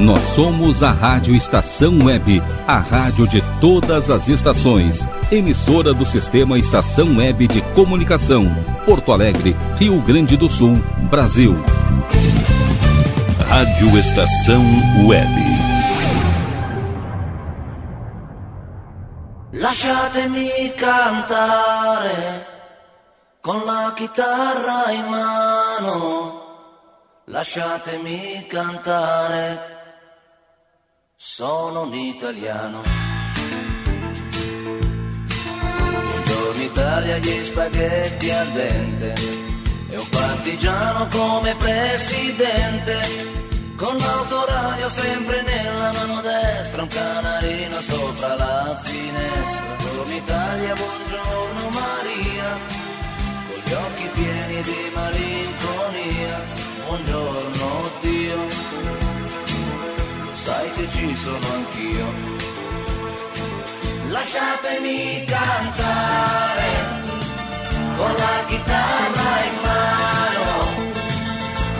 Nós somos a Rádio Estação Web, a rádio de todas as estações. Emissora do Sistema Estação Web de Comunicação. Porto Alegre, Rio Grande do Sul, Brasil. Rádio Estação Web. Lasciatemi cantare con la chitarra in mano. Lasciatemi cantare sono un italiano. Buongiorno Italia, gli spaghetti al dente. E un partigiano come presidente. Con l'autoradio sempre nella mano destra, un canarino sopra la finestra. Buongiorno Italia, buongiorno Maria, con gli occhi pieni di malinconia. Buongiorno Dio sai che ci sono anch'io. Lasciatemi cantare con la chitarra in mano,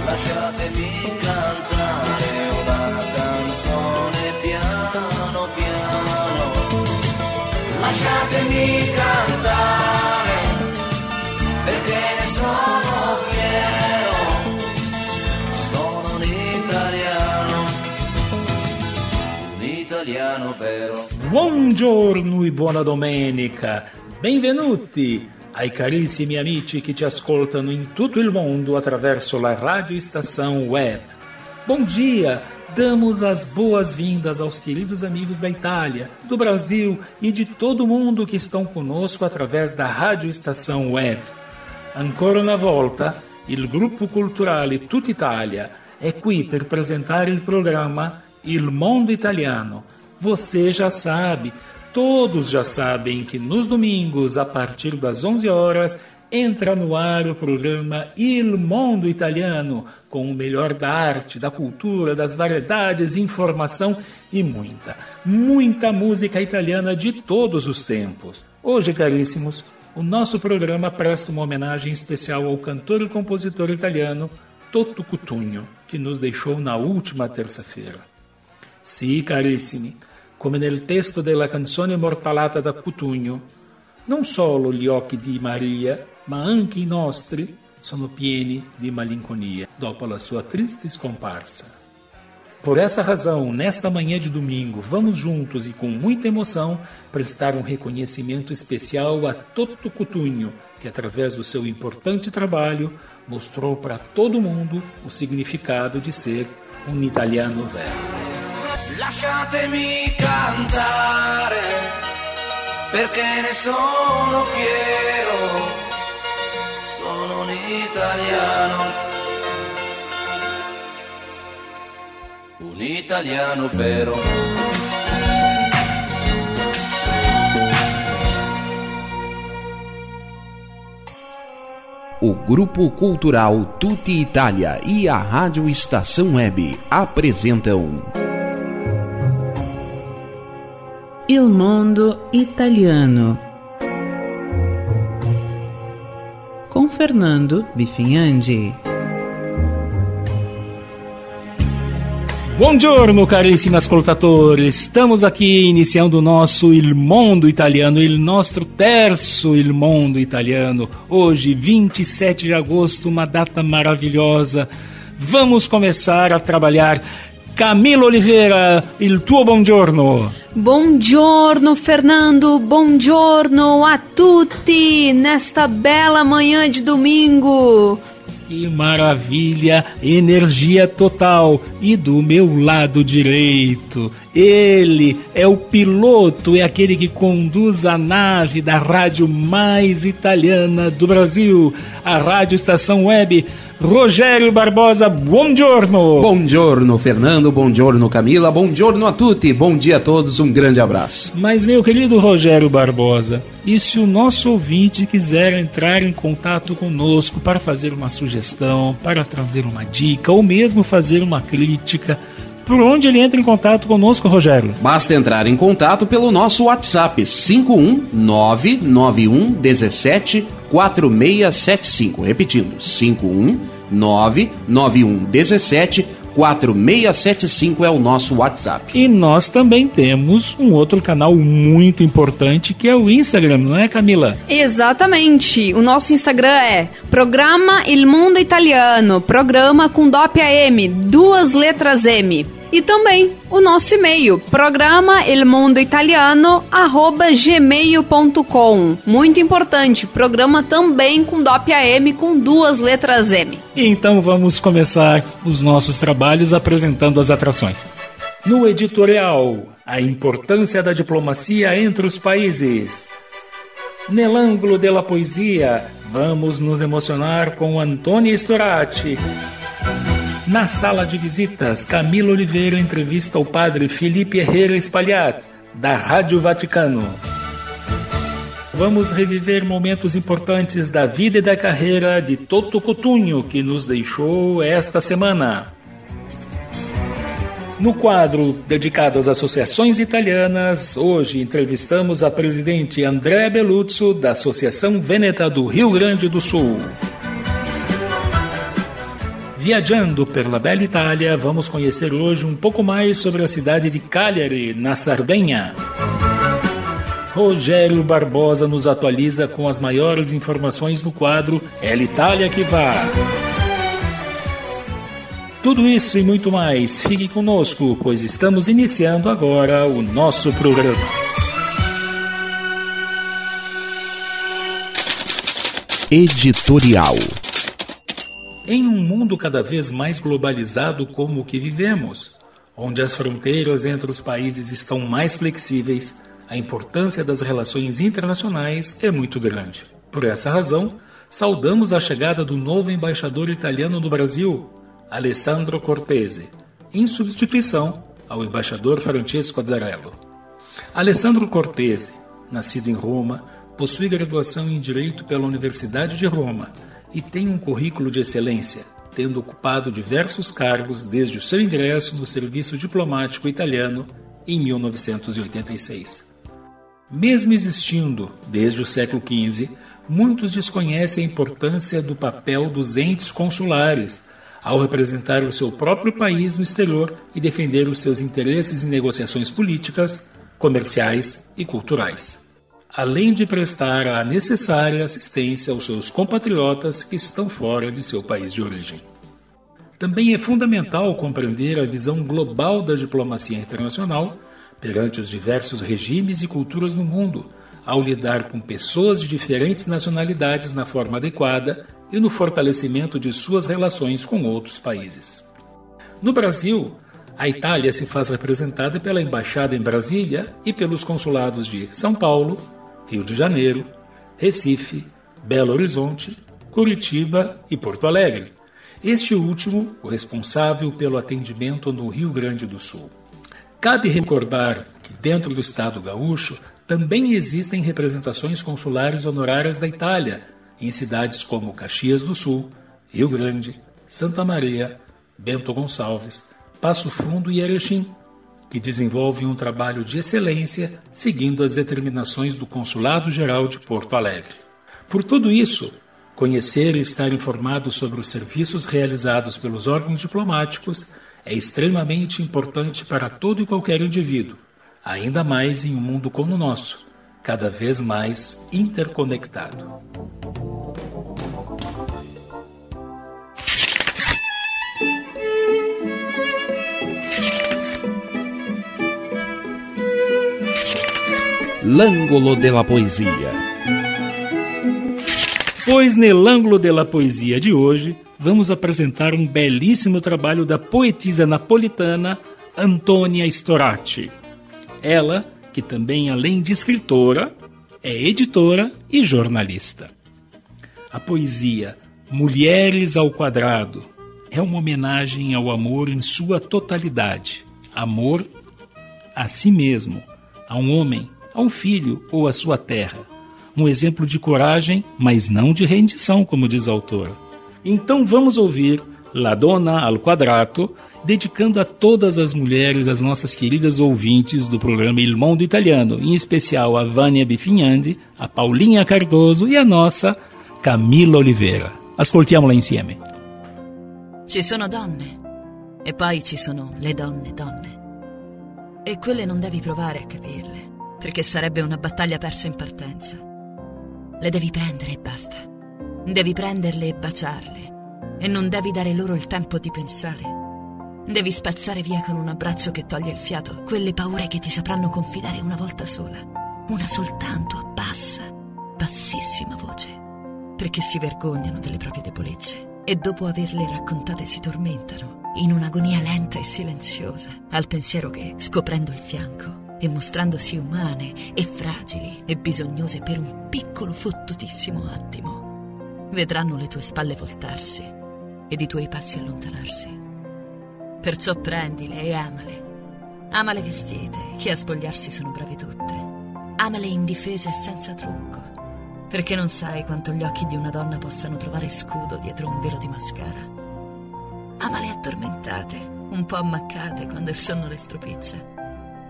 lasciatemi Buongiorno e buona domenica, benvenuti ai carissimi amici che ci ascoltano in tutto il mondo attraverso la Radio Estação Web. Bom dia! Damos as boas-vindas aos queridos amigos da Itália, do Brasil e de todo mundo que estão conosco através da Rádio Estação Web. Ancora una volta, il gruppo culturale Tutta Italia è qui per presentare il programma Il Mondo Italiano. Você já sabe, todos já sabem que nos domingos, a partir das 11 horas, entra no ar o programa Il Mondo Italiano, com o melhor da arte, da cultura, das variedades, informação e muita, muita música italiana de todos os tempos. Hoje, caríssimos, o nosso programa presta uma homenagem especial ao cantor e compositor italiano Toto Cutugno, que nos deixou na última terça-feira. Sì, carissimi, come nel testo della canzone mortalata da Cutugno, non solo gli occhi di Maria, ma anche i nostri sono pieni di malinconia dopo la sua triste scomparsa. Por essa razão, nesta manhã de domingo, vamos juntos e com muita emoção prestar um reconhecimento especial a Toto Cutugno, que através do seu importante trabalho mostrou para todo mundo o significado de ser um italiano velho. Lasciatemi cantare perché ne sono fiero, sono un italiano, un italiano vero. O Grupo Cultural Tutti Itália e a Rádio Estação Web apresentam Il Mondo Italiano com Fernando Bifinhandi. Buongiorno carissimi ascoltatori, estamos aqui iniciando o nosso Il Mondo Italiano, il nostro terço Il Mondo Italiano. Hoje, 27 de agosto, uma data maravilhosa. Vamos começar a trabalhar. Camilo Oliveira, il tuo buongiorno. Buongiorno Fernando, buongiorno a tutti nesta bela manhã de domingo. Que maravilha, energia total. E do meu lado direito, ele é o piloto, é aquele que conduz a nave da rádio mais italiana do Brasil, a Rádio Estação Web. Rogério Barbosa, buongiorno. Buongiorno, Fernando. Buongiorno, Camila. Buongiorno a tutti. Bom dia a todos. Um grande abraço. Mas, meu querido Rogério Barbosa, e se o nosso ouvinte quiser entrar em contato conosco para fazer uma sugestão, para trazer uma dica ou mesmo fazer uma crítica, por onde ele entra em contato conosco, Rogério? Basta entrar em contato pelo nosso WhatsApp 51991 17 4675. Repetindo, 51991 17 4675 é o nosso WhatsApp. E nós também temos um outro canal muito importante que é o Instagram, não é, Camila? Exatamente. O nosso Instagram é Programa Il Mundo Italiano, programa com DOP AM, duas letras M. E também o nosso e-mail, programa elmundoitaliano@gmail.com. Muito importante, programa também com DOP AM com duas letras M. Então vamos começar os nossos trabalhos apresentando as atrações. No editorial, a importância da diplomacia entre os países. Nelângulo della Poesia, vamos nos emocionar com Antônia Storati. Na sala de visitas, Camila Oliveira entrevista o padre Felipe Herrera Espalhat, da Rádio Vaticano. Vamos reviver momentos importantes da vida e da carreira de Toto Cotunho, que nos deixou esta semana. No quadro dedicado às associações italianas, hoje entrevistamos a presidente André Beluzzo, da Associação Vêneta do Rio Grande do Sul. Viajando pela bela Itália, vamos conhecer hoje um pouco mais sobre a cidade de Cagliari, na Sardenha. Rogério Barbosa nos atualiza com as maiores informações no quadro É Itália que vá. Tudo isso e muito mais, fique conosco, pois estamos iniciando agora o nosso programa. Editorial em um mundo cada vez mais globalizado como o que vivemos, onde as fronteiras entre os países estão mais flexíveis, a importância das relações internacionais é muito grande. Por essa razão, saudamos a chegada do novo embaixador italiano no Brasil, Alessandro Cortese, em substituição ao embaixador Francesco Azzarello. Alessandro Cortese, nascido em Roma, possui graduação em Direito pela Universidade de Roma e tem um currículo de excelência, tendo ocupado diversos cargos desde o seu ingresso no serviço diplomático italiano em 1986. Mesmo existindo desde o século XV, muitos desconhecem a importância do papel dos entes consulares ao representar o seu próprio país no exterior e defender os seus interesses em negociações políticas, comerciais e culturais além de prestar a necessária assistência aos seus compatriotas que estão fora de seu país de origem. Também é fundamental compreender a visão global da diplomacia internacional perante os diversos regimes e culturas no mundo, ao lidar com pessoas de diferentes nacionalidades na forma adequada e no fortalecimento de suas relações com outros países. No Brasil, a Itália se faz representada pela Embaixada em Brasília e pelos consulados de São Paulo, Rio de Janeiro, Recife, Belo Horizonte, Curitiba e Porto Alegre. Este último, o responsável pelo atendimento no Rio Grande do Sul. Cabe recordar que dentro do Estado gaúcho também existem representações consulares honorárias da Itália, em cidades como Caxias do Sul, Rio Grande, Santa Maria, Bento Gonçalves, Passo Fundo e Erechim que desenvolvem um trabalho de excelência seguindo as determinações do Consulado Geral de Porto Alegre. Por tudo isso, conhecer e estar informado sobre os serviços realizados pelos órgãos diplomáticos é extremamente importante para todo e qualquer indivíduo, ainda mais em um mundo como o nosso, cada vez mais interconectado. L'Angolo della Poesia. Pois Ângulo della Poesia de hoje, vamos apresentar um belíssimo trabalho da poetisa napolitana Antônia Storati. Ela, que também além de escritora, é editora e jornalista. A poesia Mulheres ao Quadrado é uma homenagem ao amor em sua totalidade. Amor a si mesmo, a um homem a um filho ou à sua terra. Um exemplo de coragem, mas não de rendição, como diz a autora. Então vamos ouvir La Donna al Quadrato, dedicando a todas as mulheres, as nossas queridas ouvintes do programa Il Mondo Italiano, em especial a Vânia Bifinhandi, a Paulinha Cardoso e a nossa Camila Oliveira. Ascoltiamola insieme. Ci sono donne E poi ci sono le donne donne. E quelle non devi provare a capirle, perché sarebbe una battaglia persa in partenza. Le devi prendere e basta. Devi prenderle e baciarle. E non devi dare loro il tempo di pensare. Devi spazzare via con un abbraccio che toglie il fiato quelle paure che ti sapranno confidare una volta sola. Una soltanto a bassa, bassissima voce. Perché si vergognano delle proprie debolezze e dopo averle raccontate si tormentano in un'agonia lenta e silenziosa al pensiero che, scoprendo il fianco e mostrandosi umane e fragili e bisognose per un piccolo fottutissimo attimo, vedranno le tue spalle voltarsi ed i tuoi passi allontanarsi. Perciò prendile e amale. Amale vestite, che a spogliarsi sono brave tutte. Amale indifese e senza trucco, perché non sai quanto gli occhi di una donna possano trovare scudo dietro un velo di mascara. Amale addormentate, un po' ammaccate quando il sonno le stropiccia.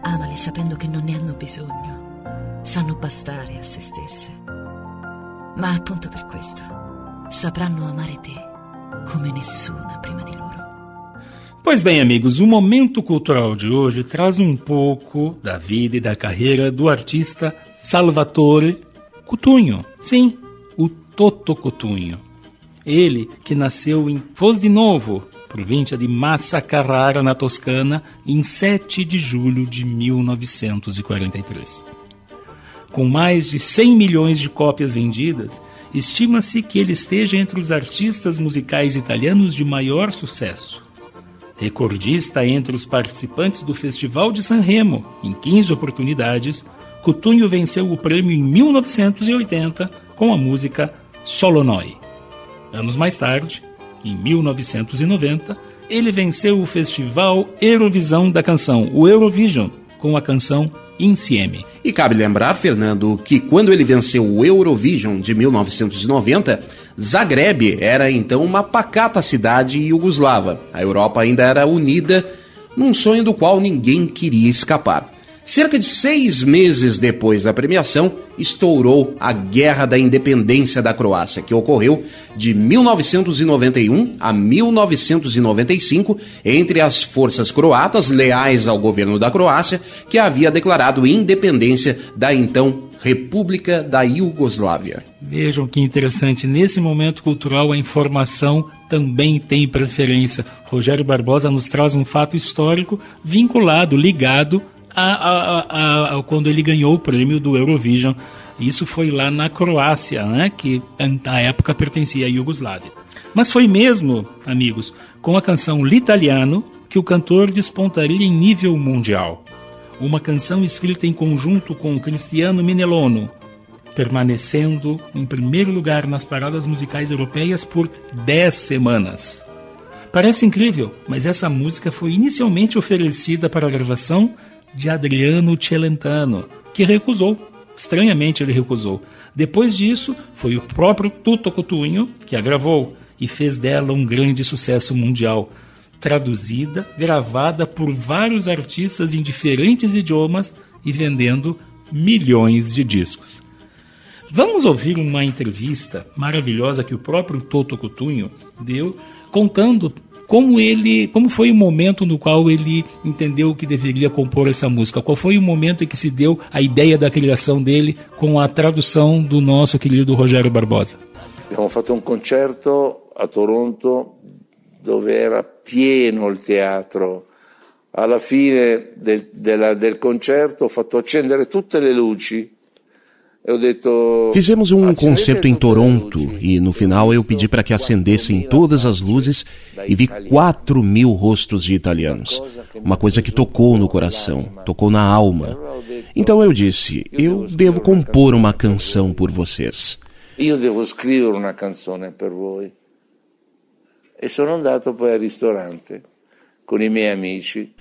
Amale sapendo che non ne hanno bisogno. Sanno bastare a se stesse. Ma appunto per questo sapranno amare te come nessuna prima di loro. Pois bem, amigos, o momento cultural de hoje traz um pouco da vida e da carreira do artista Salvatore Coutinho. Sim, o Toto Coutinho. Ele que nasceu em Foz de Novo, província de Massa Carrara, na Toscana, em 7 de julho de 1943. Com mais de 100 milhões de cópias vendidas, estima-se que ele esteja entre os artistas musicais italianos de maior sucesso. Recordista entre os participantes do Festival de Sanremo, em 15 oportunidades, Coutinho venceu o prêmio em 1980 com a música Solonoi. Anos mais tarde, em 1990, ele venceu o festival Eurovisão da canção, o Eurovision, com a canção Insieme. E cabe lembrar, Fernando, que quando ele venceu o Eurovision de 1990, Zagreb era então uma pacata cidade iugoslava. A Europa ainda era unida num sonho do qual ninguém queria escapar. Cerca de seis meses depois da premiação, estourou a Guerra da Independência da Croácia, que ocorreu de 1991 a 1995 entre as forças croatas leais ao governo da Croácia, que havia declarado independência da então República da Iugoslávia. Vejam que interessante, nesse momento cultural a informação também tem preferência. Rogério Barbosa nos traz um fato histórico vinculado, ligado a, a, a, quando ele ganhou o prêmio do Eurovision. Isso foi lá na Croácia, né, que na época pertencia à Iugoslávia. Mas foi mesmo, amigos, com a canção L'Italiano que o cantor despontaria em nível mundial. Uma canção escrita em conjunto com Cristiano Minelono, permanecendo em primeiro lugar nas paradas musicais europeias por 10 semanas. Parece incrível, mas essa música foi inicialmente oferecida para gravação de Adriano Celentano, que recusou. Estranhamente ele recusou. Depois disso, foi o próprio Tuto Coutinho que a gravou e fez dela um grande sucesso mundial. Traduzida, gravada por vários artistas em diferentes idiomas e vendendo milhões de discos. Vamos ouvir uma entrevista maravilhosa que o próprio Toto Coutinho deu, contando como ele, como foi o momento no qual ele entendeu que deveria compor essa música? Qual foi o momento em que se deu a ideia da criação dele com a tradução do nosso querido Rogério Barbosa? Abbiamo fatto un concerto a Toronto dove era pieno il teatro. Alla fine del, della, del concerto ho fatto accendere tutte le luci Fizemos um concerto em Toronto e no final eu pedi para que acendessem todas as luzes e vi 4 mil rostos de italianos. Uma coisa que tocou no coração, tocou na alma. Então eu disse: eu devo compor uma canção por vocês. Eu devo escrever uma canção por voi. E sono andato poi al ristorante con i miei amici.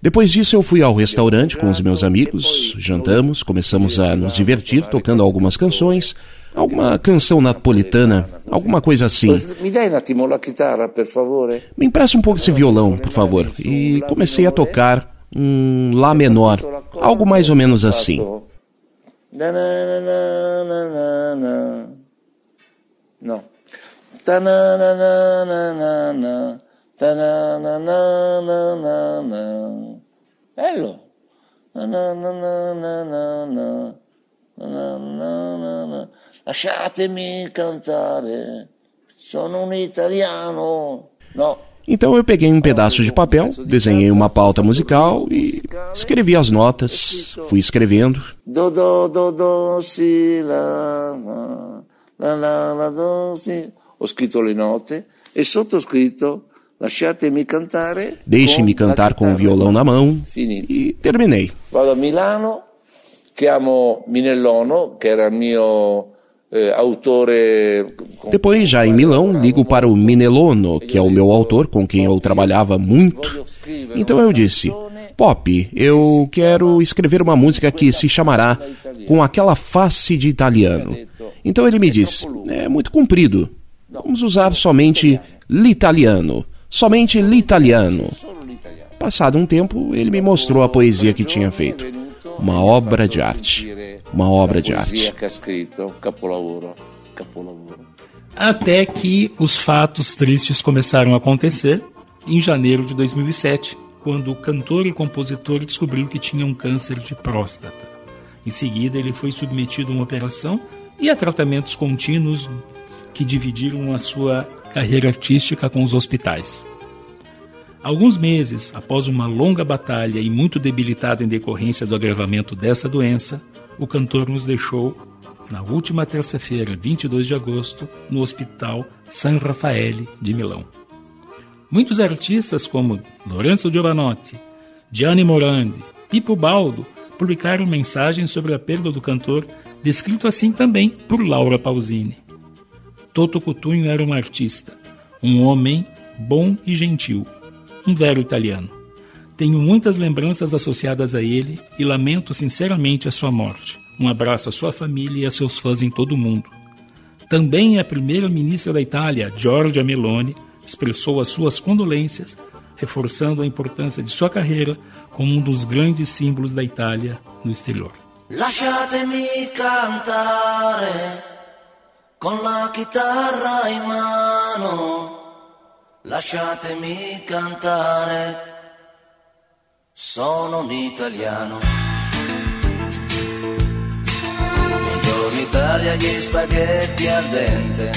Depois disso, eu fui ao restaurante com os meus amigos, jantamos, começamos a nos divertir tocando algumas canções, alguma canção napolitana, alguma coisa assim. Me um empresta um pouco esse violão, por favor. E comecei a tocar um Lá menor, algo mais ou menos assim. Não. Ta-na-na-na-na-na. Na-na-na-na-na. Lasciatemi cantare. Sono un italiano. No. Então eu peguei um pedaço de papel, desenhei uma pauta musical e escrevi as notas, fui escrevendo. Do, do, do, do, si, la, la, la, do, si. Ho scritto le note e sottoscritto. Deixe-me cantar com o violão na mão e terminei. Vado a Milano, chiamo Minellono, che era mio eh. Depois, já em Milão, ligo para o Minelono, que é o meu autor com quem eu trabalhava muito. Então eu disse: Pop, eu quero escrever uma música que se chamará Com aquela face de italiano. Então ele me disse: É muito comprido. Vamos usar somente l'italiano. Somente l'italiano. Passado um tempo, ele me mostrou a poesia que tinha feito. Uma obra de arte. Uma obra de arte. capolavoro. Até que os fatos tristes começaram a acontecer em janeiro de 2007, quando o cantor e compositor descobriu que tinha um câncer de próstata. Em seguida, ele foi submetido a uma operação e a tratamentos contínuos que dividiram a sua carreira artística com os hospitais. Alguns meses após uma longa batalha e muito debilitado em decorrência do agravamento dessa doença, o cantor nos deixou na última terça-feira, 22 de agosto, no Hospital San Raffaele de Milão. Muitos artistas como Lorenzo Giovanotti, Gianni Morandi, Pippo Baldo publicaram mensagens sobre a perda do cantor, descrito assim também por Laura Pausini. Toto Cutugno era um artista, um homem bom e gentil, um velho italiano. Tenho muitas lembranças associadas a ele e lamento sinceramente a sua morte. Um abraço à sua família e a seus fãs em todo o mundo. Também a primeira-ministra da Itália, Giorgia Meloni, expressou as suas condolências, reforçando a importância de sua carreira como um dos grandes símbolos da Itália no exterior. Lasciatemi con la chitarra in mano. Lasciatemi cantare. Sono un italiano. Buongiorno Italia, gli spaghetti al dente.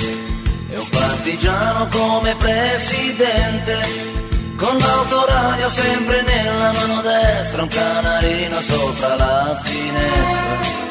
E un partigiano come presidente. Con l'autoradio sempre nella mano destra, un canarino sopra la finestra.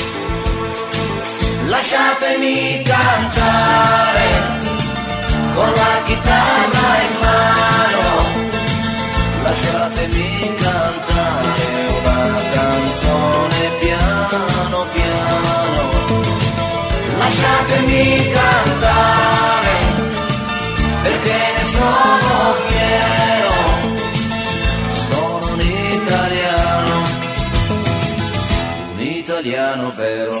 Lasciatemi cantare con la chitarra in mano, lasciatemi cantare una canzone piano piano, lasciatemi cantare perché ne sono fiero, sono un italiano, un italiano vero.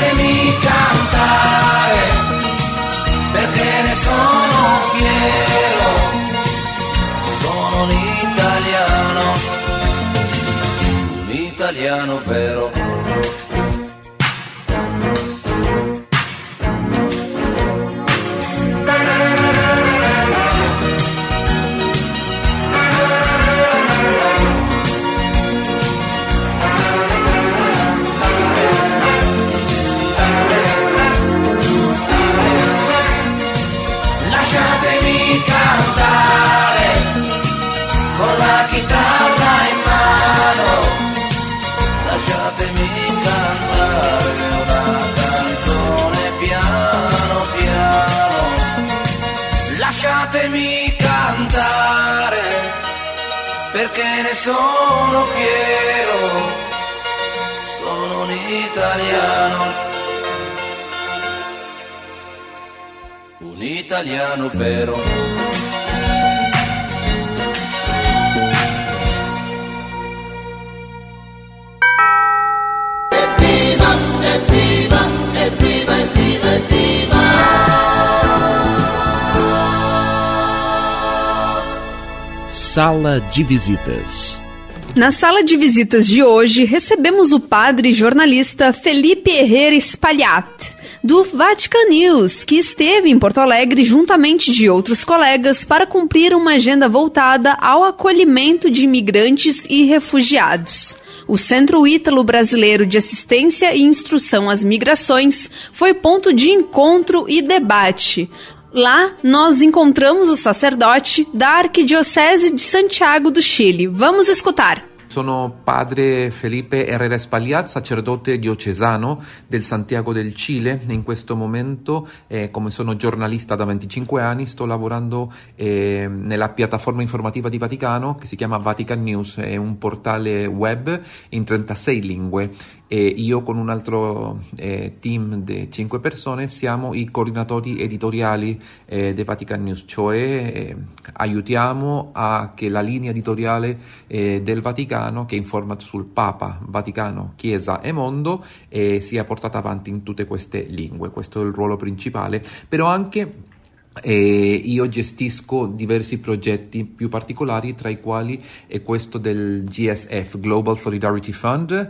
fatemi cantare, perché ne sono fiero, sono un italiano, un italiano vero. Italiano. Un italiano vero. Sala de visitas. Na sala de visitas de hoje, recebemos o padre jornalista Felipe Herrera Spagliat, do Vatican News, que esteve em Porto Alegre juntamente de outros colegas para cumprir uma agenda voltada ao acolhimento de imigrantes e refugiados. O Centro Ítalo Brasileiro de Assistência e Instrução às Migrações foi ponto de encontro e debate. Lá, nós encontramos o sacerdote da Arquidiocese de Santiago do Chile. Vamos escutar. Sono padre Felipe Herrera Spagliat, sacerdote diocesano del Santiago del Cile. In questo momento, eh, come sono giornalista da 25 anni, sto lavorando eh, nella piattaforma informativa di Vaticano che si chiama Vatican News, è un portale web in 36 lingue. E io con un altro eh, team di 5 persone siamo i coordinatori editoriali eh, di Vatican News, cioè eh, aiutiamo a che la linea editoriale eh, del Vaticano che informa sul Papa, Vaticano, Chiesa e mondo eh, sia portata avanti in tutte queste lingue. Questo è il ruolo principale, però anche e io gestisco diversi progetti più particolari, tra i quali è questo del GSF, Global Solidarity Fund,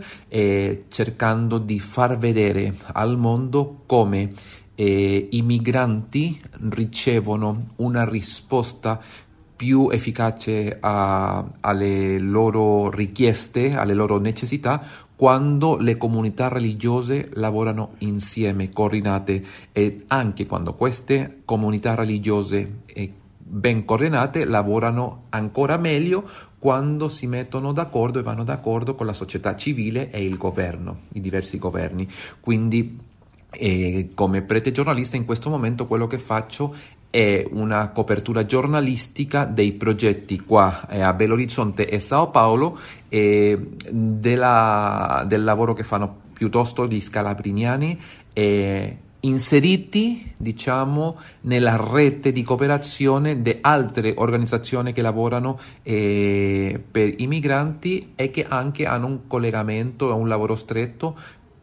cercando di far vedere al mondo come eh, i migranti ricevono una risposta più efficace a, alle loro richieste, alle loro necessità, quando le comunità religiose lavorano insieme, coordinate e anche quando queste comunità religiose eh, ben coordinate lavorano ancora meglio quando si mettono d'accordo e vanno d'accordo con la società civile e il governo, i diversi governi. Quindi eh, come prete giornalista in questo momento quello che faccio è una copertura giornalistica dei progetti qua eh, a Belo Horizonte e Sao Paolo e della, del lavoro che fanno piuttosto gli scalabriniani eh, inseriti diciamo nella rete di cooperazione di altre organizzazioni che lavorano eh, per i migranti e che anche hanno un collegamento e un lavoro stretto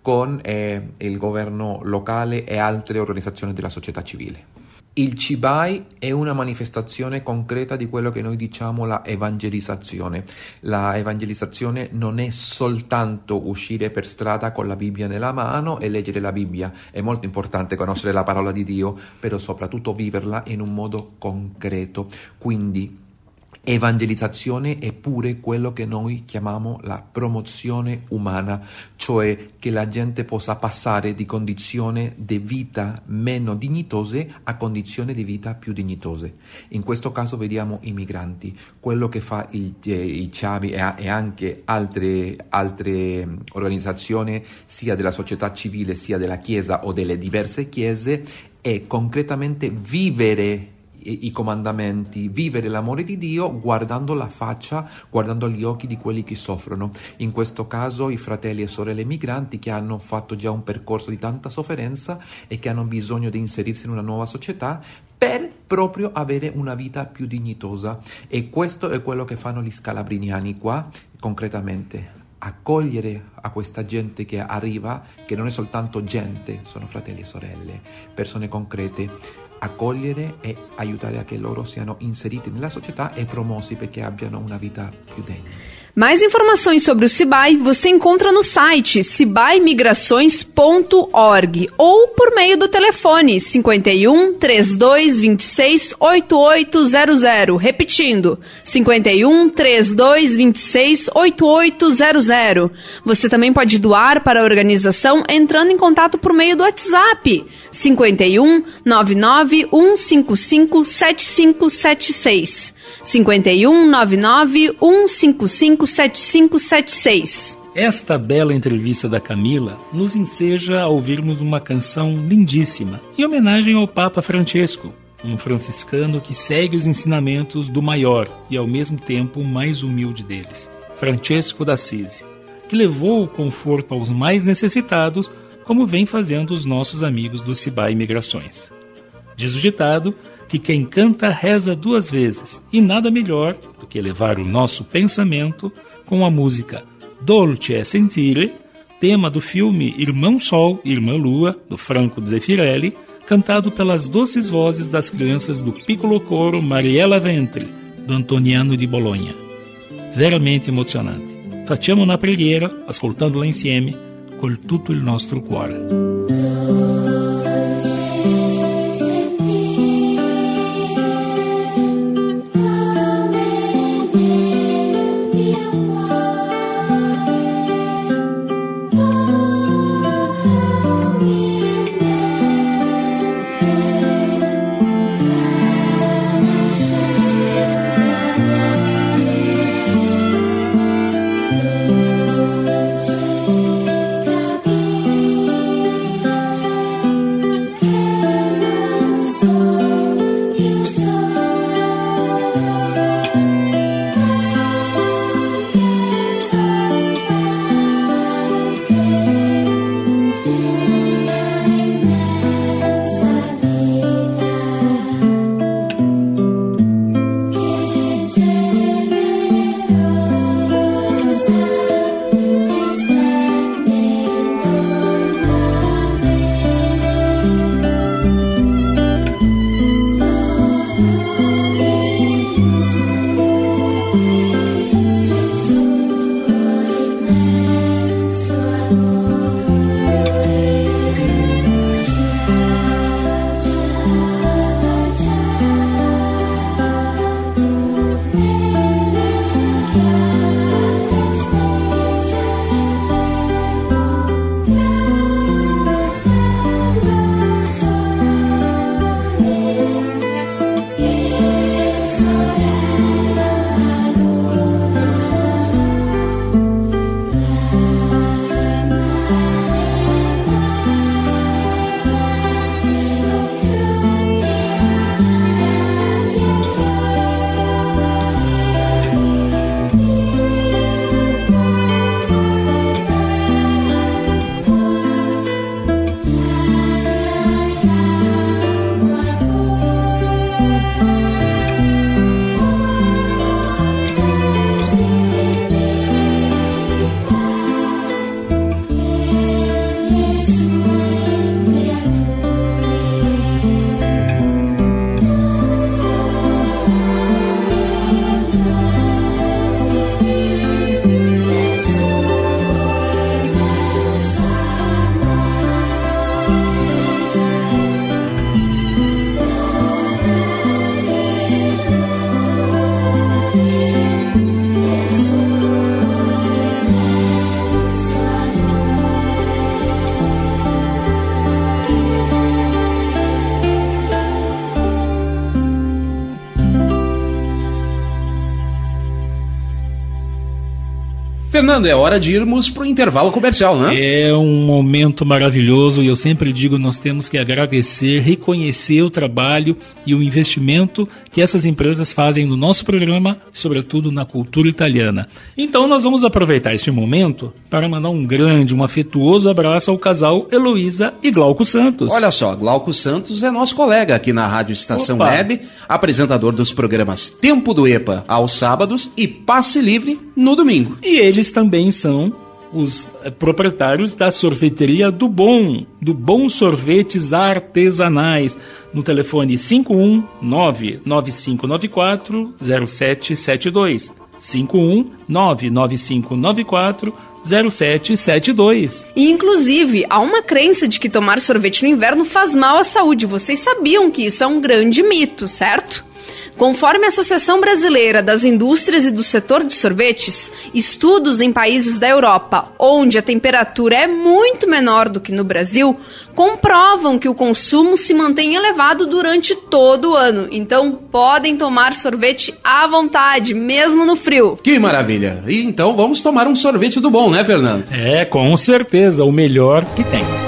con eh, il governo locale e altre organizzazioni della società civile. Il Cibai è una manifestazione concreta di quello che noi diciamo la evangelizzazione. La evangelizzazione non è soltanto uscire per strada con la Bibbia nella mano e leggere la Bibbia, è molto importante conoscere la parola di Dio, però soprattutto viverla in un modo concreto. Quindi Evangelizzazione è pure quello che noi chiamiamo la promozione umana, cioè che la gente possa passare di condizioni di vita meno dignitose a condizioni di vita più dignitose. In questo caso vediamo i migranti, quello che fa il, eh, il Ciavi e, e, anche altre, altre organizzazioni sia della società civile sia della Chiesa o delle diverse chiese è concretamente vivere i comandamenti, vivere l'amore di Dio guardando la faccia, guardando gli occhi di quelli che soffrono. In questo caso i fratelli e sorelle migranti che hanno fatto già un percorso di tanta sofferenza e che hanno bisogno di inserirsi in una nuova società per proprio avere una vita più dignitosa. E questo è quello che fanno gli scalabriniani qua, concretamente accogliere a questa gente che arriva, che non è soltanto gente, sono fratelli e sorelle, persone concrete, accogliere e aiutare a che loro siano inseriti nella società e promossi perché abbiano una vita più degna. Mais informações sobre o Cibai você encontra no site cibaimigrações.org ou por meio do telefone 51 32 26 8800. Repetindo, 51 32 26 8800. Você também pode doar para a organização entrando em contato por meio do WhatsApp 51 99 155 7576. 51 99 155 7576. Esta bela entrevista da Camila nos enseja a ouvirmos uma canção lindíssima, em homenagem ao Papa Francesco, um franciscano que segue os ensinamentos do maior e ao mesmo tempo mais humilde deles, Francesco da que levou o conforto aos mais necessitados, como vem fazendo os nossos amigos do Cibai Imigrações. Diz o ditado que quem canta reza duas vezes, e nada melhor do que levar o nosso pensamento com a música Dolce é Sentire, tema do filme Irmão Sol, Irmã Lua, do Franco Zeffirelli, cantado pelas doces vozes das crianças do Piccolo Coro Mariella Ventre, do Antoniano di Bologna. Veramente emozionante. Facciamo una preghiera, ascoltandola insieme, col tutto il nostro cuore. Fernando, é hora de irmos para o intervalo comercial, né? É um momento maravilhoso e eu sempre digo nós temos que agradecer, reconhecer o trabalho e o investimento que essas empresas fazem no nosso programa, sobretudo na cultura italiana. Então nós vamos aproveitar este momento para mandar um grande, um afetuoso abraço ao casal Heloísa e Glauco Santos. Olha só, Glauco Santos é nosso colega aqui na Rádio Estação Opa. Web, apresentador dos programas Tempo do EPA aos sábados e Passe Livre no domingo. E eles também são os eh, proprietários da sorveteria do Bom, do Bom Sorvetes Artesanais, no telefone 519-9594-0772. 51 99594 0772. E inclusive, há uma crença de que tomar sorvete no inverno faz mal à saúde. Vocês sabiam que isso é um grande mito, certo? Conforme a Associação Brasileira das Indústrias e do Setor de Sorvetes, estudos em países da Europa, onde a temperatura é muito menor do que no Brasil, comprovam que o consumo se mantém elevado durante todo o ano. Então, podem tomar sorvete à vontade, mesmo no frio. Que maravilha! E então vamos tomar um sorvete do bom, né, Fernando? É, com certeza, o melhor que tem.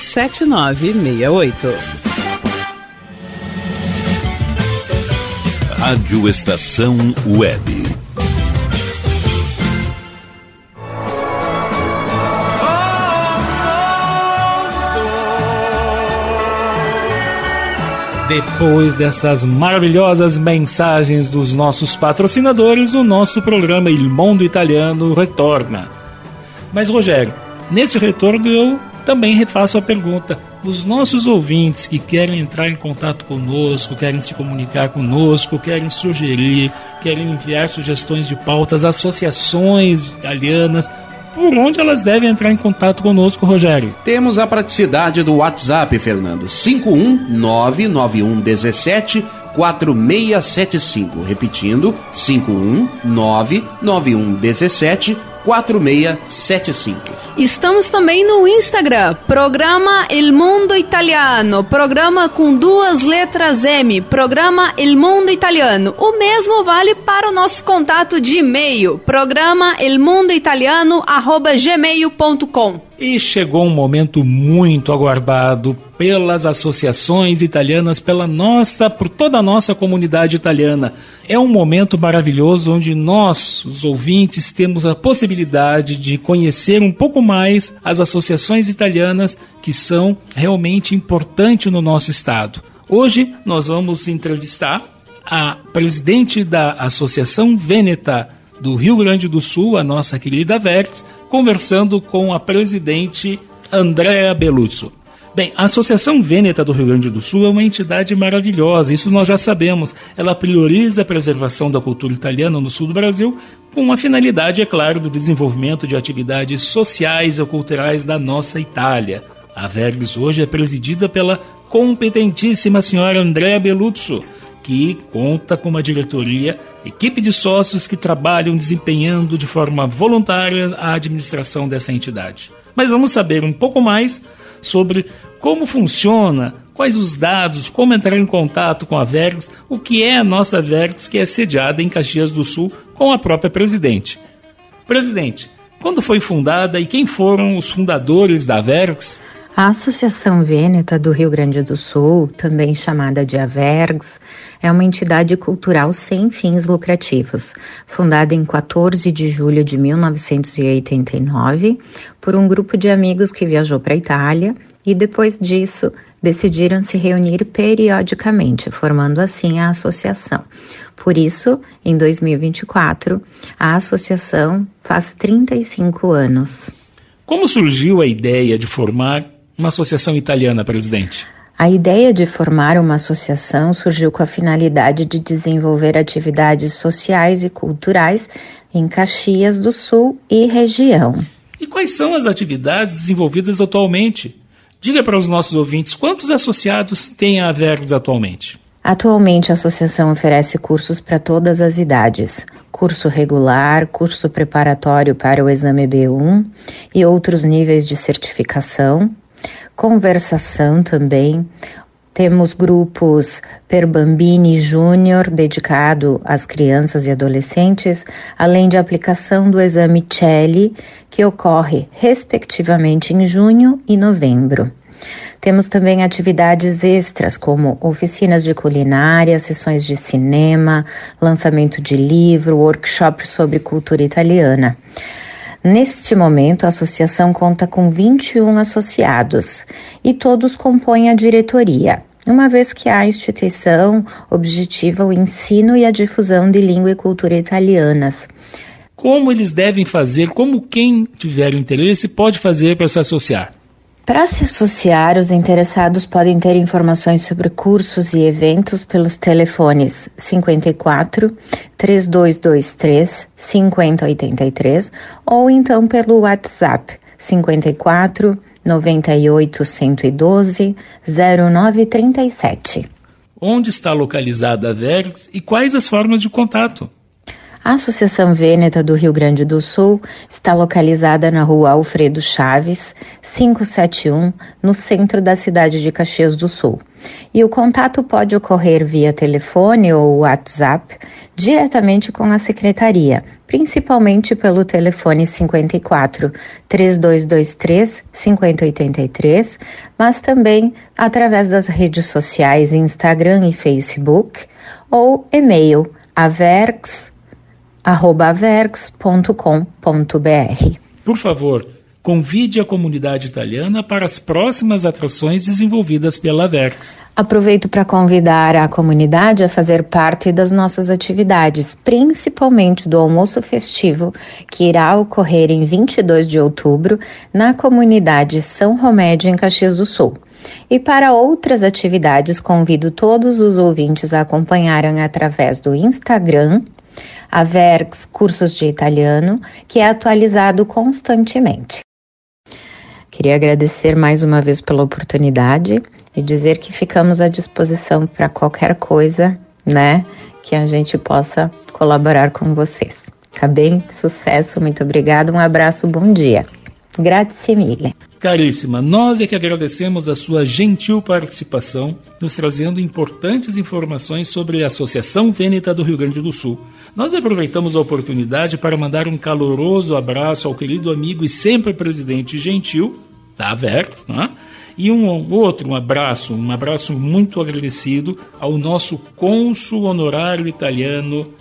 7968. Rádio Estação Web. Depois dessas maravilhosas mensagens dos nossos patrocinadores, o nosso programa Il Mondo Italiano retorna. Mas, Rogério, nesse retorno eu também refaço a pergunta: os nossos ouvintes que querem entrar em contato conosco, querem se comunicar conosco, querem sugerir, querem enviar sugestões de pautas, associações italianas, por onde elas devem entrar em contato conosco, Rogério? Temos a praticidade do WhatsApp, Fernando. 5199117 4675. Repetindo, 5199117 4675. Estamos também no Instagram, programa El Mundo Italiano, programa com duas letras M, programa El Mundo Italiano. O mesmo vale para o nosso contato de e-mail, programa elmundoitaliano@gmail.com. E chegou um momento muito aguardado pelas associações italianas, pela nossa, por toda a nossa comunidade italiana. É um momento maravilhoso onde nós, os ouvintes, temos a possibilidade possibilidade de conhecer um pouco mais as associações italianas que são realmente importantes no nosso estado. Hoje nós vamos entrevistar a presidente da Associação Vêneta do Rio Grande do Sul, a nossa querida Verx, conversando com a presidente Andréa Belusso. Bem, a Associação Vêneta do Rio Grande do Sul é uma entidade maravilhosa, isso nós já sabemos. Ela prioriza a preservação da cultura italiana no sul do Brasil, com a finalidade, é claro, do desenvolvimento de atividades sociais e culturais da nossa Itália. A Vergs hoje é presidida pela competentíssima senhora Andrea Beluzzo, que conta com uma diretoria, equipe de sócios que trabalham desempenhando de forma voluntária a administração dessa entidade. Mas vamos saber um pouco mais sobre como funciona, quais os dados, como entrar em contato com a Vergs, o que é a nossa Vergs que é sediada em Caxias do Sul com a própria presidente. Presidente, quando foi fundada e quem foram os fundadores da Vergs? A Associação Vêneta do Rio Grande do Sul, também chamada de AVERGS, é uma entidade cultural sem fins lucrativos, fundada em 14 de julho de 1989 por um grupo de amigos que viajou para a Itália e depois disso decidiram se reunir periodicamente, formando assim a associação. Por isso, em 2024, a associação faz 35 anos. Como surgiu a ideia de formar uma associação italiana, presidente? A ideia de formar uma associação surgiu com a finalidade de desenvolver atividades sociais e culturais em Caxias do Sul e região. E quais são as atividades desenvolvidas atualmente? Diga para os nossos ouvintes quantos associados tem a Vergs atualmente. Atualmente, a associação oferece cursos para todas as idades: curso regular, curso preparatório para o exame B1 e outros níveis de certificação, conversação também. Temos grupos Per Bambini Júnior, dedicado às crianças e adolescentes, além de aplicação do exame CELI, que ocorre respectivamente em junho e novembro. Temos também atividades extras, como oficinas de culinária, sessões de cinema, lançamento de livro, workshop sobre cultura italiana. Neste momento, a associação conta com 21 associados e todos compõem a diretoria, uma vez que a instituição objetiva o ensino e a difusão de língua e cultura italianas. Como eles devem fazer, como quem tiver interesse pode fazer para se associar? Para se associar, os interessados podem ter informações sobre cursos e eventos pelos telefones 54 3223 5083 ou então pelo WhatsApp 54 98 112 0937. Onde está localizada a Vergs e quais as formas de contato? A Associação Vêneta do Rio Grande do Sul está localizada na rua Alfredo Chaves, 571, no centro da cidade de Caxias do Sul. E o contato pode ocorrer via telefone ou WhatsApp diretamente com a secretaria, principalmente pelo telefone 54 3223 5083, mas também através das redes sociais Instagram e Facebook ou e-mail averx vergs.com.br. Por favor, convide a comunidade italiana para as próximas atrações desenvolvidas pela Vergs. Aproveito para convidar a comunidade a fazer parte das nossas atividades, principalmente do almoço festivo que irá ocorrer em 22 de outubro na comunidade São Romédio, em Caxias do Sul. E para outras atividades, convido todos os ouvintes a acompanharem através do Instagram a Vergs Cursos de Italiano, que é atualizado constantemente. Queria agradecer mais uma vez pela oportunidade e dizer que ficamos à disposição para qualquer coisa, né, que a gente possa colaborar com vocês. Tá bem? Sucesso, muito obrigada, um abraço, bom dia. Grazie mille. Caríssima, nós é que agradecemos a sua gentil participação, nos trazendo importantes informações sobre a Associação Vêneta do Rio Grande do Sul. Nós aproveitamos a oportunidade para mandar um caloroso abraço ao querido amigo e sempre presidente gentil da Verx, né? e um outro um abraço, um abraço muito agradecido ao nosso cônsul honorário italiano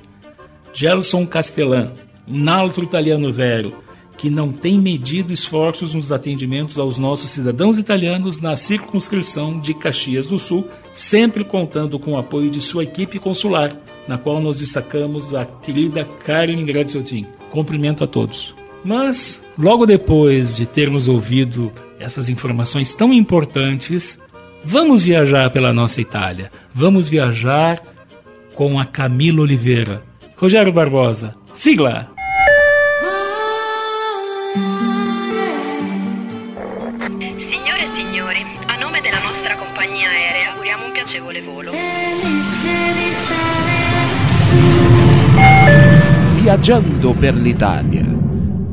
Gelson Castellan um altro italiano velho, que não tem medido esforços nos atendimentos aos nossos cidadãos italianos na circunscrição de Caxias do Sul, sempre contando com o apoio de sua equipe consular, na qual nós destacamos a querida Karen Graziotin. Cumprimento a todos. Mas, logo depois de termos ouvido essas informações tão importantes, vamos viajar pela nossa Itália. Vamos viajar com a Camila Oliveira. Rogério Barbosa, sigla! Signore e signori, a nome della nostra compagnia aerea auguriamo un piacevole volo. Viajando per l'Italia.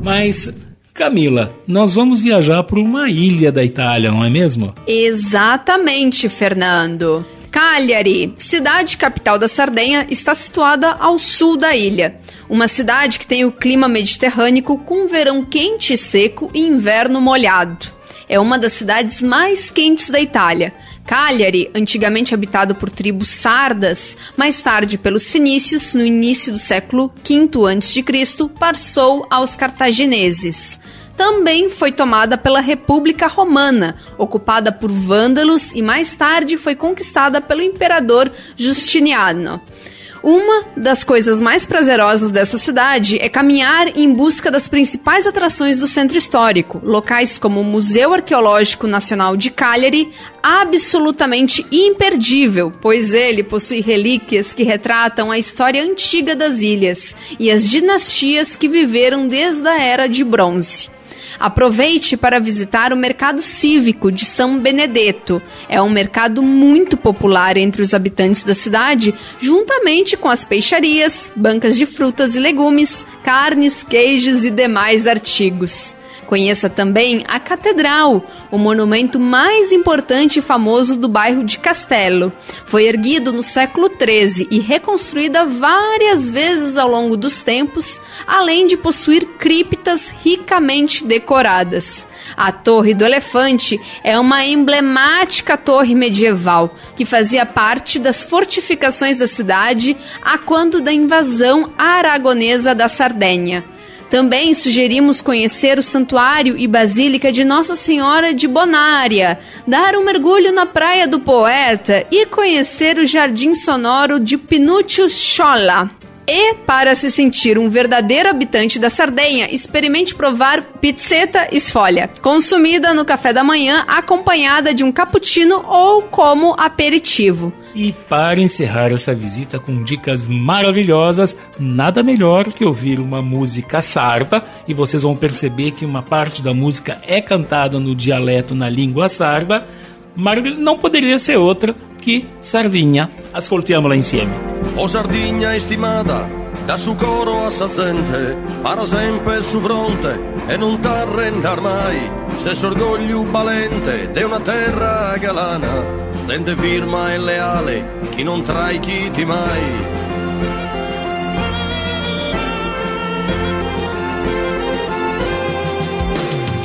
Mas, Camila, nós vamos viajar para uma ilha da Itália, não é mesmo? Exatamente, Fernando. Cagliari, cidade capital da Sardenha, está situada ao sul da ilha. Uma cidade que tem o clima mediterrâneo com verão quente e seco e inverno molhado. É uma das cidades mais quentes da Itália. Cagliari, antigamente habitado por tribos sardas, mais tarde pelos fenícios, no início do século V a.C., passou aos cartagineses também foi tomada pela República Romana, ocupada por vândalos e mais tarde foi conquistada pelo imperador Justiniano. Uma das coisas mais prazerosas dessa cidade é caminhar em busca das principais atrações do centro histórico, locais como o Museu Arqueológico Nacional de Cagliari, absolutamente imperdível, pois ele possui relíquias que retratam a história antiga das ilhas e as dinastias que viveram desde a Era de Bronze. Aproveite para visitar o Mercado Cívico de São Benedetto. É um mercado muito popular entre os habitantes da cidade, juntamente com as peixarias, bancas de frutas e legumes, carnes, queijos e demais artigos. Conheça também a Catedral, o monumento mais importante e famoso do bairro de Castelo. Foi erguido no século XIII e reconstruída várias vezes ao longo dos tempos, além de possuir criptas ricamente decoradas. A Torre do Elefante é uma emblemática torre medieval que fazia parte das fortificações da cidade a quando da invasão aragonesa da Sardenha. Também sugerimos conhecer o Santuário e Basílica de Nossa Senhora de Bonária, dar um mergulho na Praia do Poeta e conhecer o Jardim Sonoro de Pinúcio Scholla. E, para se sentir um verdadeiro habitante da Sardenha, experimente provar pizzeta esfolha, consumida no café da manhã acompanhada de um cappuccino ou como aperitivo. E para encerrar essa visita com dicas maravilhosas, nada melhor que ouvir uma música sarda, e vocês vão perceber que uma parte da música é cantada no dialeto na língua sarda, mas não poderia ser outra que Sardinha. Ascoltiamola insieme. O Sardinha estimata, da su coro assazzente, para sempre su fronte e non t'arrendar mai, se s'orgoglio valente de una terra galana, sente firma e leale, chi non trai chi ti mai.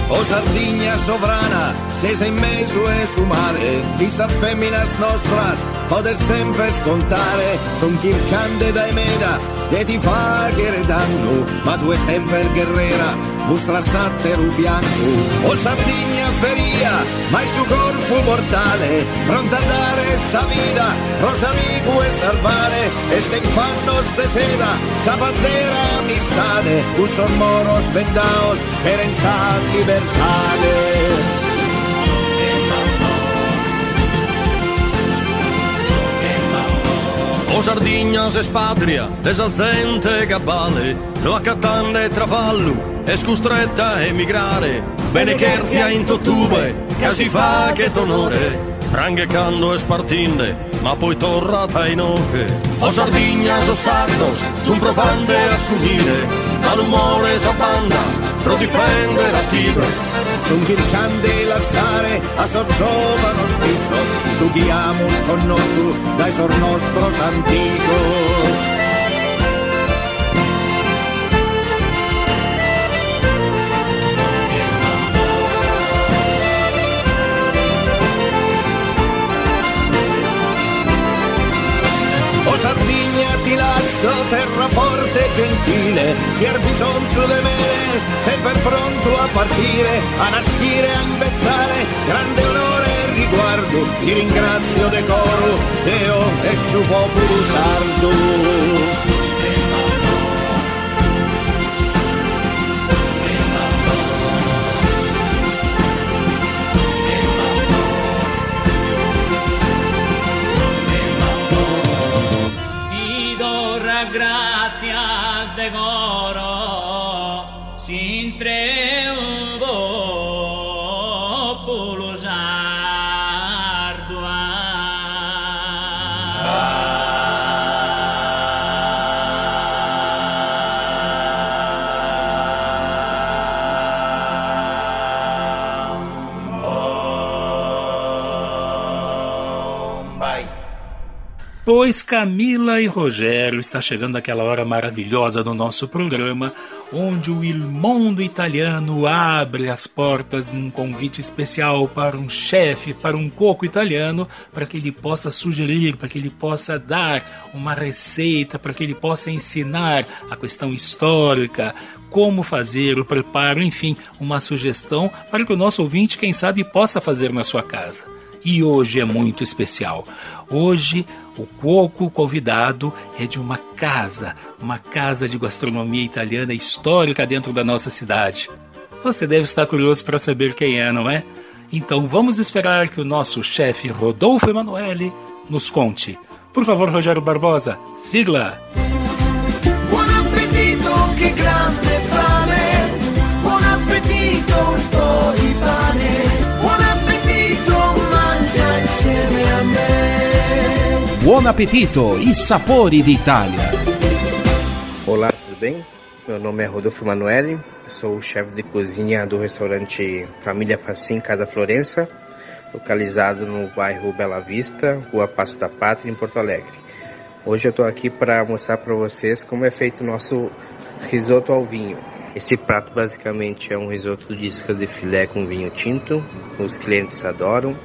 O Sardinha sovrana, sei in mezzo e su mare, di sar feminas nostras, poter sempre scontare, son chi cande da meda, e ti fa che danno, ma tu è sempre guerrera, mostra satte rufianco. O Sardegna feria, ma il suo corpo mortale, pronta a dare sa vida, rosa amico e salvare, e stempannos de seda, sa bandera amistade, tu son moros vendaos, per sa libertade. O Sardinhas espatria, desazente cabale, lo accattanne travallo, è scostretta a emigrare, bene cherfia in totube, che si fa che t'onore, pranghecando e spartinde, ma poi torrata in oche. O Sardinhas o sardos, son profande a s'unire, ma l'umore s'abbanda, pro difendere a Tibre, Sul Kirkhan dei Lassare eh, a Sorzovano Spizzos, sughiamo con notu dai sor nostros. O Sardigna ti lascio terra forte gentile, si ha bisogno di me, sempre pronto a partire, a nascire, a imbezzare, grande onore e riguardo, ti ringrazio decoro, Deo e suo popolo sardo. Pois Camila e Rogério está chegando aquela hora maravilhosa do nosso programa, onde o Il Mondo Italiano abre as portas num convite especial para um chefe, para um coco italiano, para que ele possa sugerir, para que ele possa dar uma receita, para que ele possa ensinar a questão histórica, como fazer, o preparo, enfim, uma sugestão para que o nosso ouvinte, quem sabe, possa fazer na sua casa e hoje é muito especial. Hoje o coco convidado é de uma casa, uma casa de gastronomia italiana histórica dentro da nossa cidade. Você deve estar curioso para saber quem é, não é? Então vamos esperar que o nosso chefe Rodolfo Emanuele nos conte. Por favor, Rogério Barbosa, sigla! Buon appetito e sapori d'Italia. Olá, tudo bem? Meu nome é Rodolfo Emanuele, sou o chefe de cozinha do restaurante Família Facim Casa Florença, localizado no bairro Bela Vista, Rua Passo da Pátria, em Porto Alegre. Hoje eu estou aqui para mostrar para vocês como é feito o nosso risoto ao vinho. Esse prato basicamente é um risoto de isca de filé com vinho tinto, os clientes adoram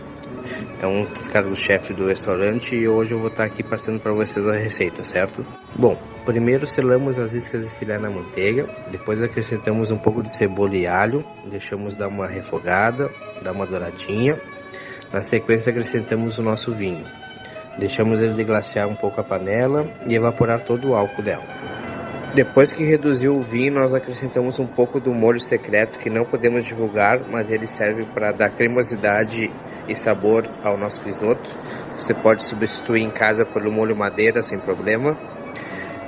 é um dos cargos-chefe do restaurante e hoje eu vou estar aqui passando para vocês a receita, certo? Bom, primeiro selamos as iscas de filé na manteiga, depois acrescentamos um pouco de cebola e alho, deixamos dar uma refogada, dar uma douradinha. Na sequência acrescentamos o nosso vinho. Deixamos ele deglaciar um pouco a panela e evaporar todo o álcool dela. Depois que reduziu o vinho, nós acrescentamos um pouco do molho secreto que não podemos divulgar, mas ele serve para dar cremosidade e sabor ao nosso risoto. Você pode substituir em casa pelo molho madeira sem problema.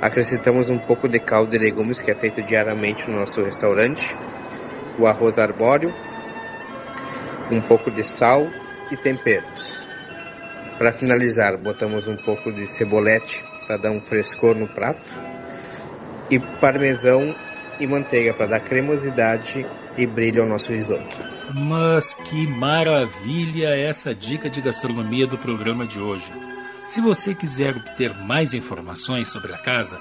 Acrescentamos um pouco de caldo de legumes que é feito diariamente no nosso restaurante, o arroz arbóreo, um pouco de sal e temperos. Para finalizar, botamos um pouco de cebolete para dar um frescor no prato e parmesão e manteiga para dar cremosidade e brilho ao nosso risoto. Mas que maravilha essa dica de gastronomia do programa de hoje. Se você quiser obter mais informações sobre a casa,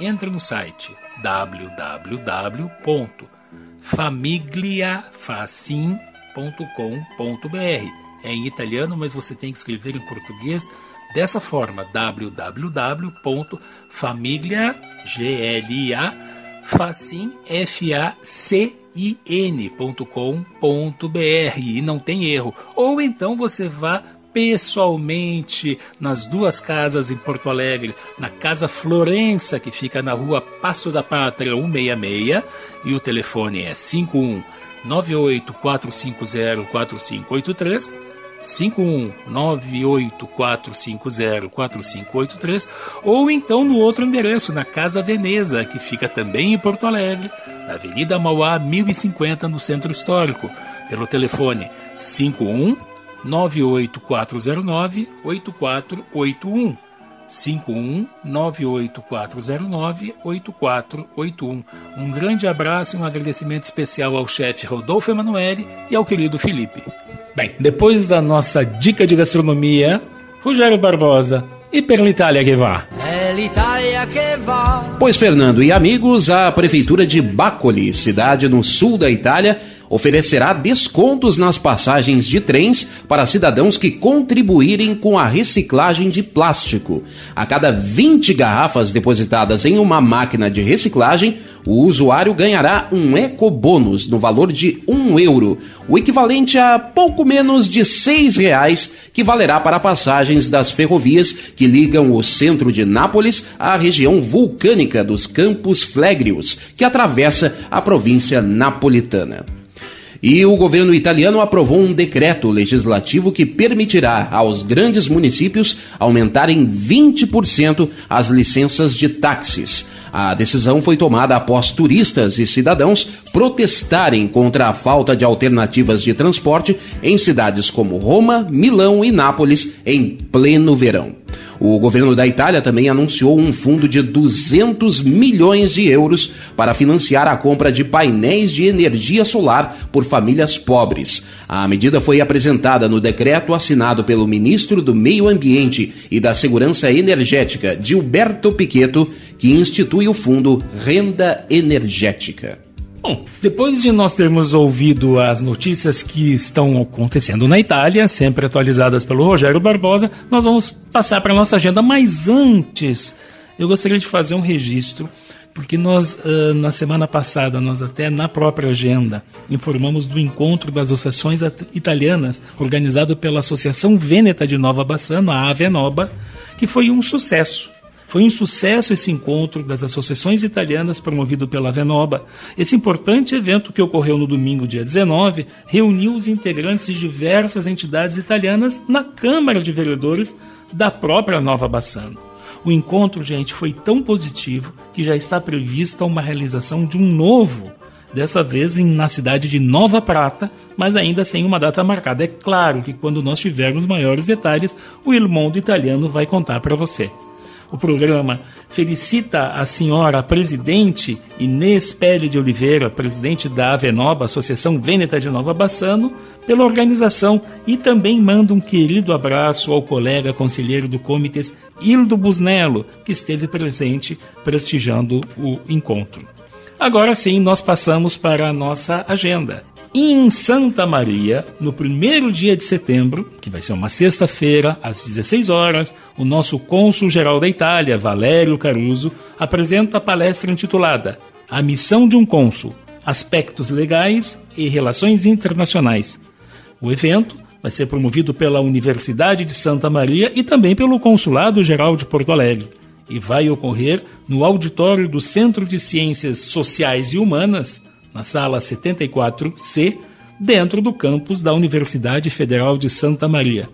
entre no site www.famigliafacin.com.br. É em italiano, mas você tem que escrever em português dessa forma: www.famiglia.facin.com.br e não tem erro. Ou então você vá pessoalmente nas duas casas em Porto Alegre, na Casa Florença, que fica na rua Passo da Pátria 166, e o telefone é 51 98450 4583 51984504583 ou então no outro endereço, na Casa Veneza, que fica também em Porto Alegre, na Avenida Mauá 1050, no Centro Histórico, pelo telefone 51 98409 8481. 51 98409 8481. Um grande abraço e um agradecimento especial ao chefe Rodolfo Emanuele e ao querido Felipe. Bem, depois da nossa dica de gastronomia, Rogério Barbosa, e per l'Italia. É l'Italia que vá. Pois, Fernando e amigos, a prefeitura de Bacoli, cidade no sul da Itália, oferecerá descontos nas passagens de trens para cidadãos que contribuírem com a reciclagem de plástico. A cada 20 garrafas depositadas em uma máquina de reciclagem, o usuário ganhará um ecobônus no valor de um euro, o equivalente a pouco menos de seis reais, que valerá para passagens das ferrovias que ligam o centro de Nápoles à região vulcânica dos Campos Flegrios, que atravessa a província napolitana. E o governo italiano aprovou um decreto legislativo que permitirá aos grandes municípios aumentarem 20% as licenças de táxis. A decisão foi tomada após turistas e cidadãos protestarem contra a falta de alternativas de transporte em cidades como Roma, Milão e Nápoles em pleno verão. O governo da Itália também anunciou um fundo de 200 milhões de euros para financiar a compra de painéis de energia solar por famílias pobres. A medida foi apresentada no decreto assinado pelo ministro do Meio Ambiente e da Segurança Energética, Gilberto Piqueto, que institui o fundo Renda Energética. Bom, depois de nós termos ouvido as notícias que estão acontecendo na Itália, sempre atualizadas pelo Rogério Barbosa, nós vamos passar para a nossa agenda. Mas antes, eu gostaria de fazer um registro, porque nós, na semana passada, nós até na própria agenda, informamos do encontro das associações italianas, organizado pela Associação Vêneta de Nova Bassano, a Avenoba, que foi um sucesso. Foi um sucesso esse encontro das associações italianas promovido pela Venoba. Esse importante evento que ocorreu no domingo, dia 19, reuniu os integrantes de diversas entidades italianas na Câmara de Vereadores da própria Nova Bassano. O encontro, gente, foi tão positivo que já está prevista uma realização de um novo, dessa vez na cidade de Nova Prata, mas ainda sem uma data marcada. É claro que quando nós tivermos maiores detalhes, o Il Mondo Italiano vai contar para você o programa felicita a senhora presidente Inês Pele de Oliveira, presidente da Avenoba, Associação Vêneta de Nova Bassano, pela organização e também manda um querido abraço ao colega conselheiro do Comitês Hildo Busnello, que esteve presente prestigiando o encontro. Agora sim, nós passamos para a nossa agenda em Santa Maria, no primeiro dia de setembro, que vai ser uma sexta-feira, às 16 horas, o nosso cônsul-geral da Itália, Valério Caruso, apresenta a palestra intitulada A Missão de um Cônsul: Aspectos Legais e Relações Internacionais. O evento vai ser promovido pela Universidade de Santa Maria e também pelo Consulado Geral de Porto Alegre e vai ocorrer no auditório do Centro de Ciências Sociais e Humanas na sala 74C, dentro do campus da Universidade Federal de Santa Maria.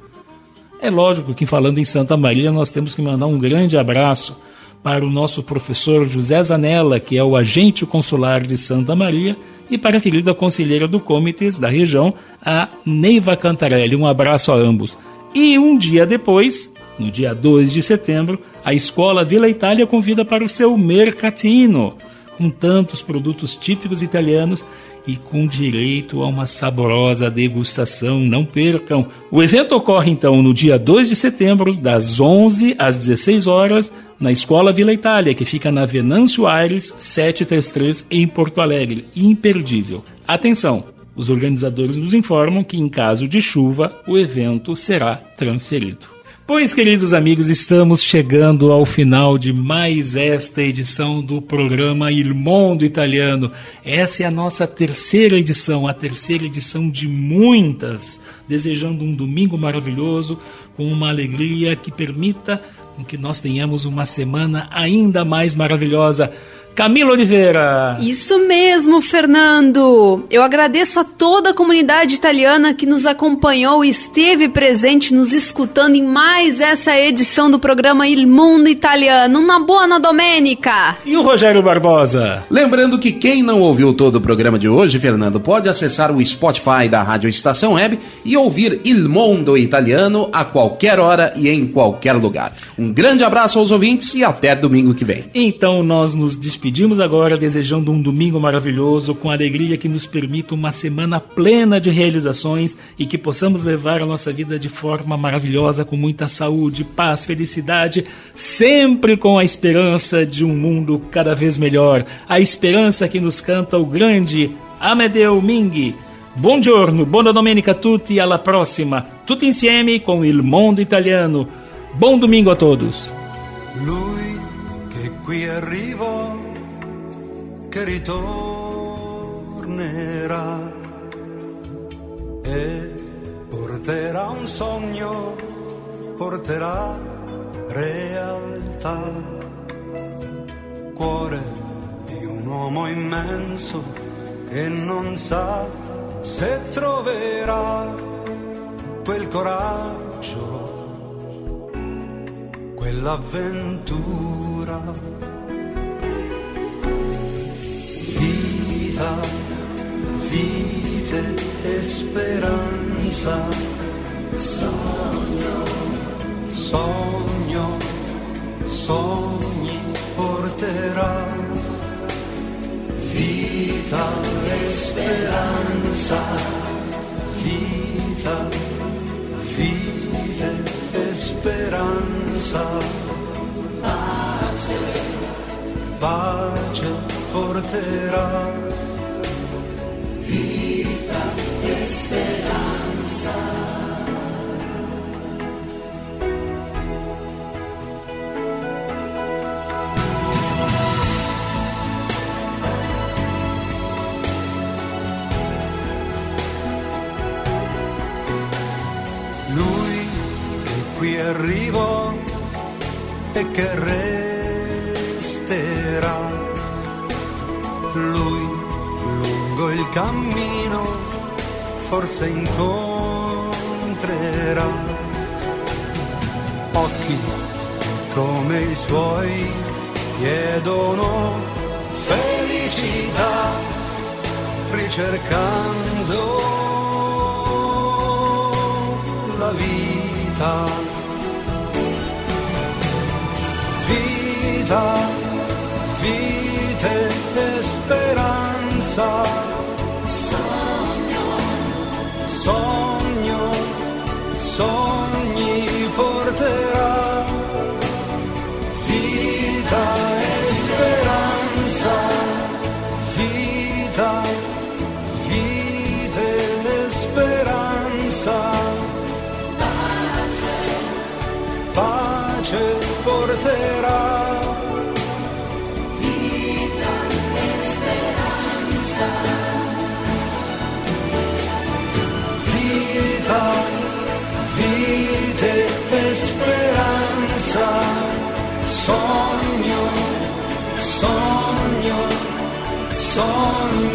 É lógico que, falando em Santa Maria, nós temos que mandar um grande abraço para o nosso professor José Zanella, que é o agente consular de Santa Maria, e para a querida conselheira do Comitês da região, a Neiva Cantarelli. Um abraço a ambos. E um dia depois, no dia 2 de setembro, a Escola Vila Itália convida para o seu mercatino com tantos produtos típicos italianos e com direito a uma saborosa degustação. Não percam! O evento ocorre então no dia 2 de setembro, das 11 às 16 horas, na Escola Vila Itália, que fica na Venâncio Aires 733 em Porto Alegre. Imperdível. Atenção! Os organizadores nos informam que, em caso de chuva, o evento será transferido. Pois, queridos amigos, estamos chegando ao final de mais esta edição do programa Il Mondo Italiano. Essa é a nossa terceira edição, a terceira edição de muitas, desejando um domingo maravilhoso, com uma alegria que permita que nós tenhamos uma semana ainda mais maravilhosa. Camila Oliveira. Isso mesmo, Fernando. Eu agradeço a toda a comunidade italiana que nos acompanhou e esteve presente nos escutando em mais essa edição do programa Il Mundo Italiano. Uma boa domenica. E o Rogério Barbosa? Lembrando que quem não ouviu todo o programa de hoje, Fernando, pode acessar o Spotify da Rádio Estação Web e ouvir Il Mundo Italiano a qualquer hora e em qualquer lugar. Um grande abraço aos ouvintes e até domingo que vem. Então nós nos despedimos despedimos agora desejando um domingo maravilhoso, com alegria que nos permita uma semana plena de realizações e que possamos levar a nossa vida de forma maravilhosa, com muita saúde, paz, felicidade, sempre com a esperança de um mundo cada vez melhor. A esperança que nos canta o grande Amedeu Ming. Buongiorno, buona domenica a tutti, alla prossima, tutti insieme con il mondo italiano. Buon domingo a todos. Lui che qui che ritornerà e porterà un sogno, porterà realtà. Cuore di un uomo immenso che non sa se troverà quel coraggio, quell'avventura. Vita, vite e speranza. Sogno, sogno, sogni porterà vita e speranza, vita, vita e speranza, pace, pace porterà, forse incontrerà. Occhi come i suoi chiedono felicità ricercando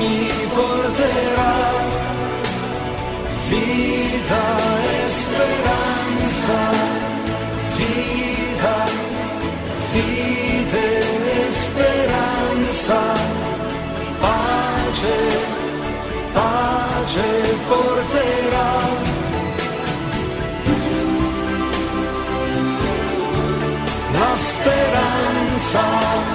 sogni porterà. Vita e speranza vita, vite e speranza, pace, pace porterà. La speranza.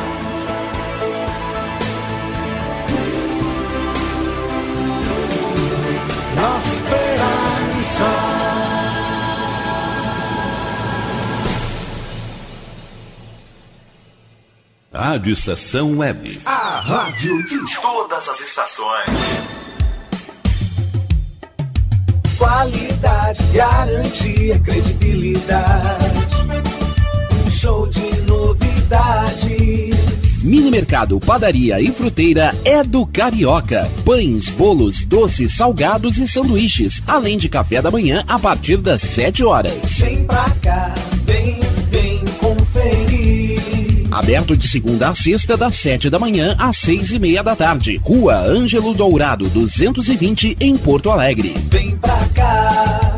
Rádio Estação Web. A rádio de todas as estações. Qualidade, garantia, credibilidade. Um show de novidades. Mini Mercado, Padaria e Fruteira é do Carioca. Pães, bolos, doces, salgados e sanduíches, além de café da manhã a partir das 7 horas. Vem pra cá, vem, vem conferir. Aberto de segunda a sexta, das 7 da manhã às 6 e meia da tarde. Rua Ângelo Dourado, 220, em Porto Alegre. Vem pra cá.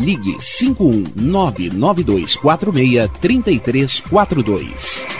ligue 51992463342.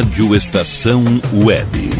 Rádio Estação Web.